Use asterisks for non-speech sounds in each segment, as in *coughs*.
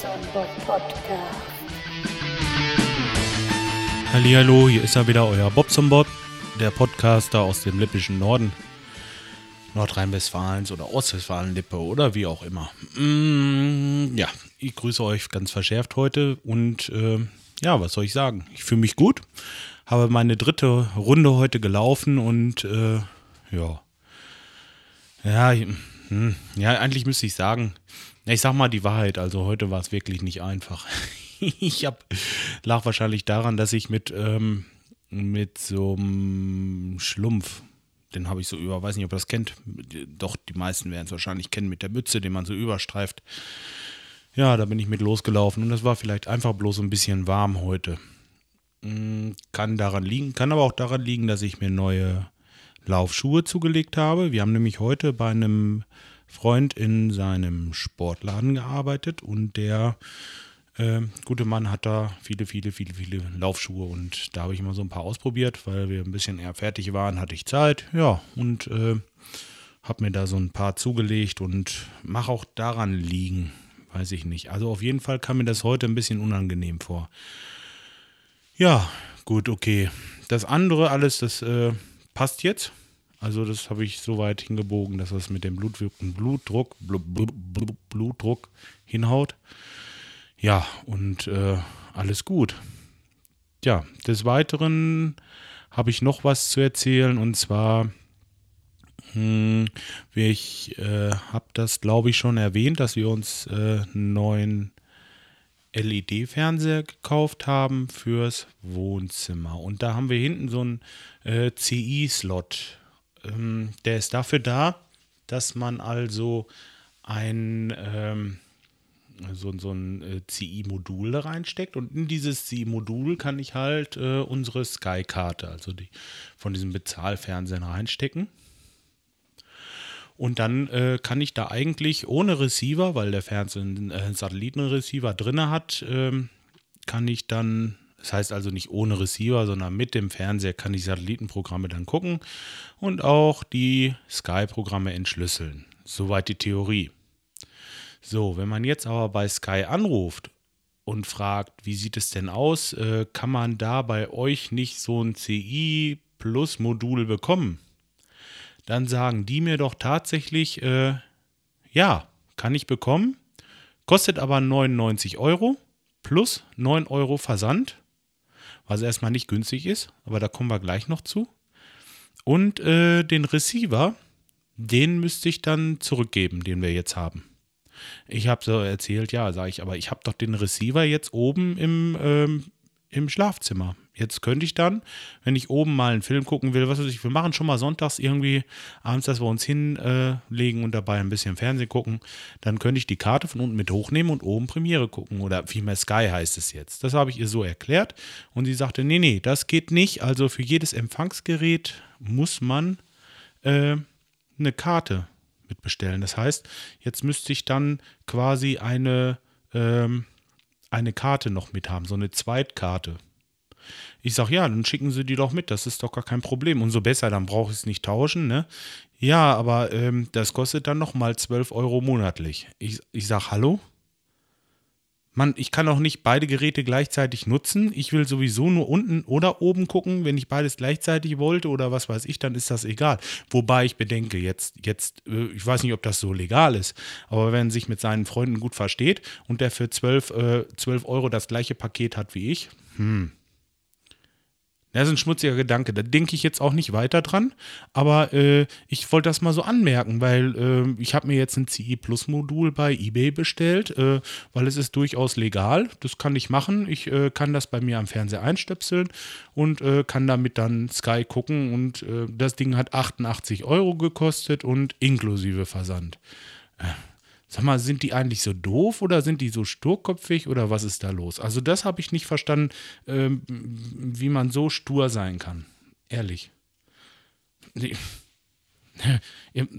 Bob Podcast. Hallihallo, hier ist er wieder, euer Bobson-Bot, der Podcaster aus dem lippischen Norden. Nordrhein-Westfalens oder Ostwestfalen-Lippe oder wie auch immer. Mm, ja, ich grüße euch ganz verschärft heute und äh, ja, was soll ich sagen? Ich fühle mich gut, habe meine dritte Runde heute gelaufen und äh, ja. Ja, hm, ja, eigentlich müsste ich sagen, ich sag mal die Wahrheit, also heute war es wirklich nicht einfach. *laughs* ich hab, lag wahrscheinlich daran, dass ich mit, ähm, mit so einem Schlumpf, den habe ich so über, weiß nicht, ob ihr das kennt, doch die meisten werden es wahrscheinlich kennen, mit der Mütze, den man so überstreift. Ja, da bin ich mit losgelaufen und das war vielleicht einfach bloß ein bisschen warm heute. Hm, kann daran liegen, kann aber auch daran liegen, dass ich mir neue Laufschuhe zugelegt habe. Wir haben nämlich heute bei einem Freund in seinem Sportladen gearbeitet und der äh, gute Mann hat da viele, viele, viele, viele Laufschuhe und da habe ich immer so ein paar ausprobiert, weil wir ein bisschen eher fertig waren, hatte ich Zeit, ja, und äh, habe mir da so ein paar zugelegt und mache auch daran liegen, weiß ich nicht. Also auf jeden Fall kam mir das heute ein bisschen unangenehm vor. Ja, gut, okay. Das andere alles, das äh, passt jetzt. Also das habe ich so weit hingebogen, dass das mit dem Blut, Blutdruck, Blut, Blut, Blutdruck hinhaut. Ja, und äh, alles gut. Ja, des Weiteren habe ich noch was zu erzählen und zwar, hm, ich äh, habe das, glaube ich, schon erwähnt, dass wir uns äh, einen neuen LED-Fernseher gekauft haben fürs Wohnzimmer. Und da haben wir hinten so einen äh, CI-Slot ähm, der ist dafür da, dass man also ein, ähm, so, so ein äh, CI-Modul da reinsteckt und in dieses CI-Modul kann ich halt äh, unsere Sky-Karte, also die von diesem Bezahlfernsehen reinstecken. Und dann äh, kann ich da eigentlich ohne Receiver, weil der Fernseher einen äh, Satellitenreceiver drin hat, ähm, kann ich dann das heißt also nicht ohne Receiver, sondern mit dem Fernseher kann ich Satellitenprogramme dann gucken und auch die Sky-Programme entschlüsseln. Soweit die Theorie. So, wenn man jetzt aber bei Sky anruft und fragt, wie sieht es denn aus, äh, kann man da bei euch nicht so ein CI Plus Modul bekommen? Dann sagen die mir doch tatsächlich, äh, ja, kann ich bekommen, kostet aber 99 Euro plus 9 Euro Versand was erstmal nicht günstig ist, aber da kommen wir gleich noch zu. Und äh, den Receiver, den müsste ich dann zurückgeben, den wir jetzt haben. Ich habe so erzählt, ja, sage ich, aber ich habe doch den Receiver jetzt oben im, ähm, im Schlafzimmer. Jetzt könnte ich dann, wenn ich oben mal einen Film gucken will, was weiß ich, wir machen schon mal sonntags irgendwie abends, dass wir uns hinlegen äh, und dabei ein bisschen Fernsehen gucken, dann könnte ich die Karte von unten mit hochnehmen und oben Premiere gucken oder vielmehr Sky heißt es jetzt. Das habe ich ihr so erklärt und sie sagte, nee, nee, das geht nicht. Also für jedes Empfangsgerät muss man äh, eine Karte mitbestellen. Das heißt, jetzt müsste ich dann quasi eine, ähm, eine Karte noch mit haben, so eine Zweitkarte. Ich sage, ja, dann schicken Sie die doch mit, das ist doch gar kein Problem. Umso besser, dann brauche ich es nicht tauschen, ne? Ja, aber ähm, das kostet dann nochmal 12 Euro monatlich. Ich, ich sage, hallo? Mann, ich kann auch nicht beide Geräte gleichzeitig nutzen. Ich will sowieso nur unten oder oben gucken. Wenn ich beides gleichzeitig wollte oder was weiß ich, dann ist das egal. Wobei ich bedenke, jetzt, jetzt, äh, ich weiß nicht, ob das so legal ist, aber wenn sich mit seinen Freunden gut versteht und der für 12, äh, 12 Euro das gleiche Paket hat wie ich, hm, das ist ein schmutziger Gedanke. Da denke ich jetzt auch nicht weiter dran. Aber äh, ich wollte das mal so anmerken, weil äh, ich habe mir jetzt ein CI Plus Modul bei eBay bestellt, äh, weil es ist durchaus legal. Das kann ich machen. Ich äh, kann das bei mir am Fernseher einstöpseln und äh, kann damit dann Sky gucken. Und äh, das Ding hat 88 Euro gekostet und inklusive Versand. Sag mal, sind die eigentlich so doof oder sind die so sturköpfig oder was ist da los? Also das habe ich nicht verstanden, ähm, wie man so stur sein kann. Ehrlich. *laughs*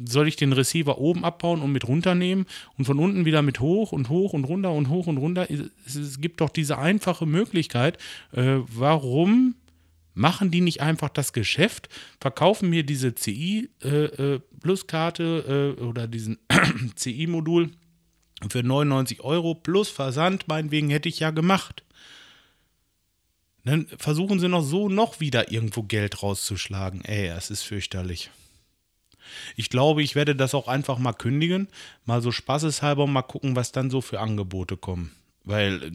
Soll ich den Receiver oben abbauen und mit runternehmen und von unten wieder mit hoch und hoch und runter und hoch und runter? Es gibt doch diese einfache Möglichkeit. Äh, warum Machen die nicht einfach das Geschäft, verkaufen mir diese CI äh, äh, äh, oder diesen *clears throat* CI-Modul Für 99 Euro plus Versand, meinetwegen, hätte ich ja gemacht. Dann versuchen sie noch so noch wieder irgendwo Geld rauszuschlagen. Ey, es ist fürchterlich. Ich glaube, ich werde das auch einfach mal kündigen, mal so spaßeshalber mal gucken, was dann so für Angebote kommen. Weil äh,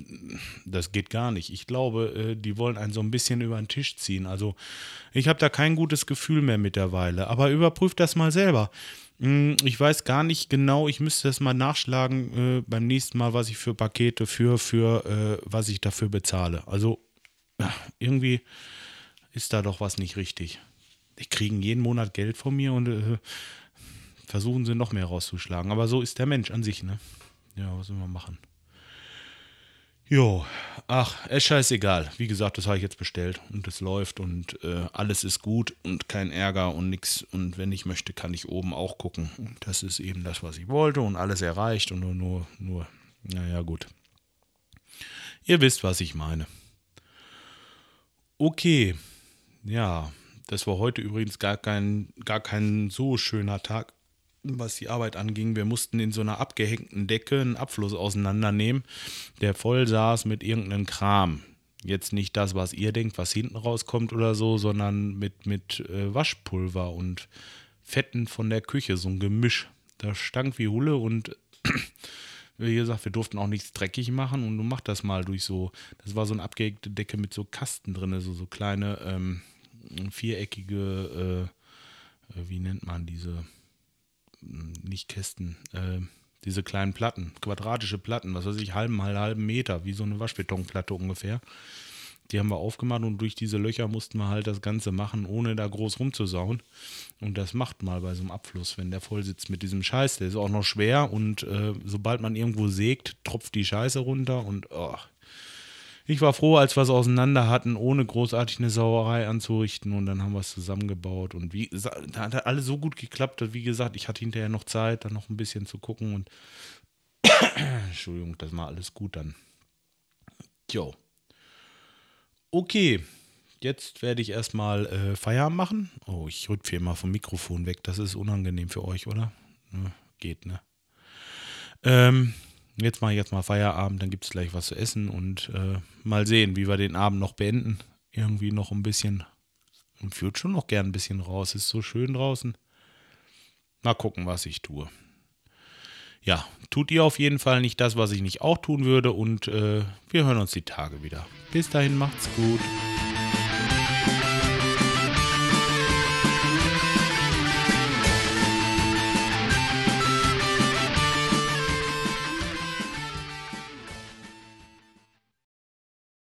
das geht gar nicht. Ich glaube, äh, die wollen einen so ein bisschen über den Tisch ziehen. Also ich habe da kein gutes Gefühl mehr mittlerweile. Aber überprüft das mal selber. Hm, ich weiß gar nicht genau, ich müsste das mal nachschlagen äh, beim nächsten Mal, was ich für Pakete für, für äh, was ich dafür bezahle. Also irgendwie ist da doch was nicht richtig. Die kriegen jeden Monat Geld von mir und äh, versuchen sie noch mehr rauszuschlagen. Aber so ist der Mensch an sich, ne? Ja, was soll man machen? Jo, ach, ist scheißegal. Wie gesagt, das habe ich jetzt bestellt und es läuft und äh, alles ist gut und kein Ärger und nichts. Und wenn ich möchte, kann ich oben auch gucken. Und das ist eben das, was ich wollte und alles erreicht und nur, nur, nur, naja, gut. Ihr wisst, was ich meine. Okay, ja, das war heute übrigens gar kein, gar kein so schöner Tag was die Arbeit anging. Wir mussten in so einer abgehängten Decke einen Abfluss auseinandernehmen, der voll saß mit irgendeinem Kram. Jetzt nicht das, was ihr denkt, was hinten rauskommt oder so, sondern mit, mit äh, Waschpulver und Fetten von der Küche, so ein Gemisch. Das stank wie Hulle und *clears throat* wie gesagt, wir durften auch nichts dreckig machen und du mach das mal durch so, das war so eine abgehängte Decke mit so Kasten drin, so, so kleine ähm, viereckige, äh, äh wie nennt man diese, nicht Kästen, äh, diese kleinen Platten, quadratische Platten, was weiß ich, halben halben Meter, wie so eine Waschbetonplatte ungefähr. Die haben wir aufgemacht und durch diese Löcher mussten wir halt das Ganze machen, ohne da groß rumzusauen. Und das macht mal bei so einem Abfluss, wenn der voll sitzt mit diesem Scheiß. Der ist auch noch schwer und äh, sobald man irgendwo sägt, tropft die Scheiße runter und oh, ich war froh, als wir es auseinander hatten, ohne großartig eine Sauerei anzurichten und dann haben wir es zusammengebaut und wie da hat alles so gut geklappt, dass, wie gesagt, ich hatte hinterher noch Zeit, dann noch ein bisschen zu gucken und *coughs* Entschuldigung, das war alles gut dann. Jo. Okay, jetzt werde ich erstmal äh, Feierabend machen. Oh, ich rück hier mal vom Mikrofon weg, das ist unangenehm für euch, oder? Ja, geht, ne? Ähm, jetzt mache ich jetzt mal Feierabend, dann gibt es gleich was zu essen und äh, mal sehen, wie wir den Abend noch beenden. Irgendwie noch ein bisschen und führt schon noch gern ein bisschen raus. Ist so schön draußen. Mal gucken, was ich tue. Ja, tut ihr auf jeden Fall nicht das, was ich nicht auch tun würde und äh, wir hören uns die Tage wieder. Bis dahin macht's gut.